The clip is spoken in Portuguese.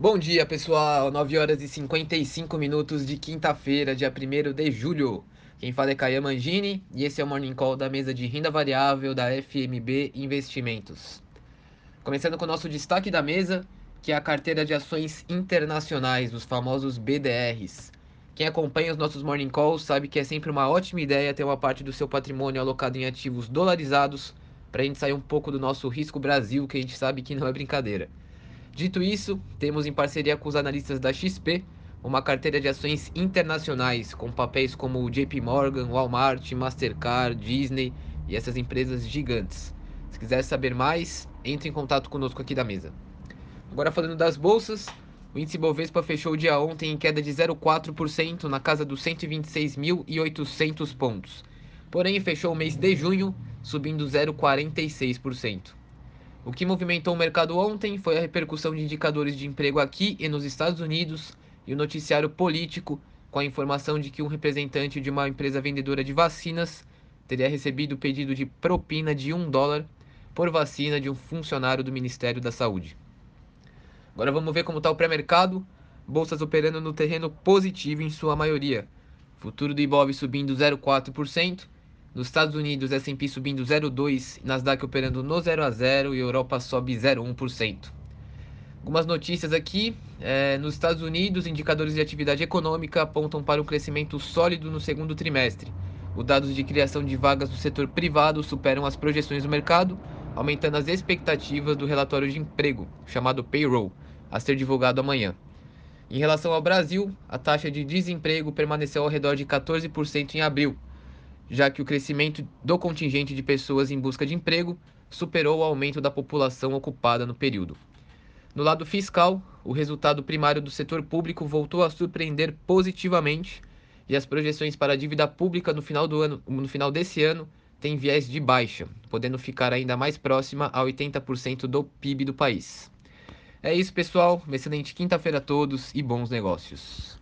Bom dia, pessoal. 9 horas e 55 minutos de quinta-feira, dia 1 de julho. Quem fala é Caia Mangini e esse é o Morning Call da mesa de renda variável da FMB Investimentos. Começando com o nosso destaque da mesa, que é a carteira de ações internacionais, os famosos BDRs. Quem acompanha os nossos Morning Calls sabe que é sempre uma ótima ideia ter uma parte do seu patrimônio alocado em ativos dolarizados para a gente sair um pouco do nosso risco Brasil, que a gente sabe que não é brincadeira. Dito isso, temos em parceria com os analistas da XP uma carteira de ações internacionais com papéis como JP Morgan, Walmart, Mastercard, Disney e essas empresas gigantes. Se quiser saber mais, entre em contato conosco aqui da mesa. Agora falando das bolsas, o índice Bovespa fechou o dia ontem em queda de 0,4% na casa dos 126.800 pontos. Porém, fechou o mês de junho subindo 0,46%. O que movimentou o mercado ontem foi a repercussão de indicadores de emprego aqui e nos Estados Unidos e o noticiário político com a informação de que um representante de uma empresa vendedora de vacinas teria recebido pedido de propina de um dólar por vacina de um funcionário do Ministério da Saúde. Agora vamos ver como está o pré-mercado. Bolsas operando no terreno positivo em sua maioria. Futuro do Ibov subindo 0,4%. Nos Estados Unidos, S&P subindo 0,2%, Nasdaq operando no 0 a 0 e Europa sobe 0,1%. Algumas notícias aqui. É, nos Estados Unidos, indicadores de atividade econômica apontam para um crescimento sólido no segundo trimestre. Os dados de criação de vagas do setor privado superam as projeções do mercado, aumentando as expectativas do relatório de emprego, chamado payroll, a ser divulgado amanhã. Em relação ao Brasil, a taxa de desemprego permaneceu ao redor de 14% em abril, já que o crescimento do contingente de pessoas em busca de emprego superou o aumento da população ocupada no período. No lado fiscal, o resultado primário do setor público voltou a surpreender positivamente e as projeções para a dívida pública no final do ano, no final desse ano, têm viés de baixa, podendo ficar ainda mais próxima a 80% do PIB do país. É isso, pessoal. Uma excelente quinta-feira a todos e bons negócios.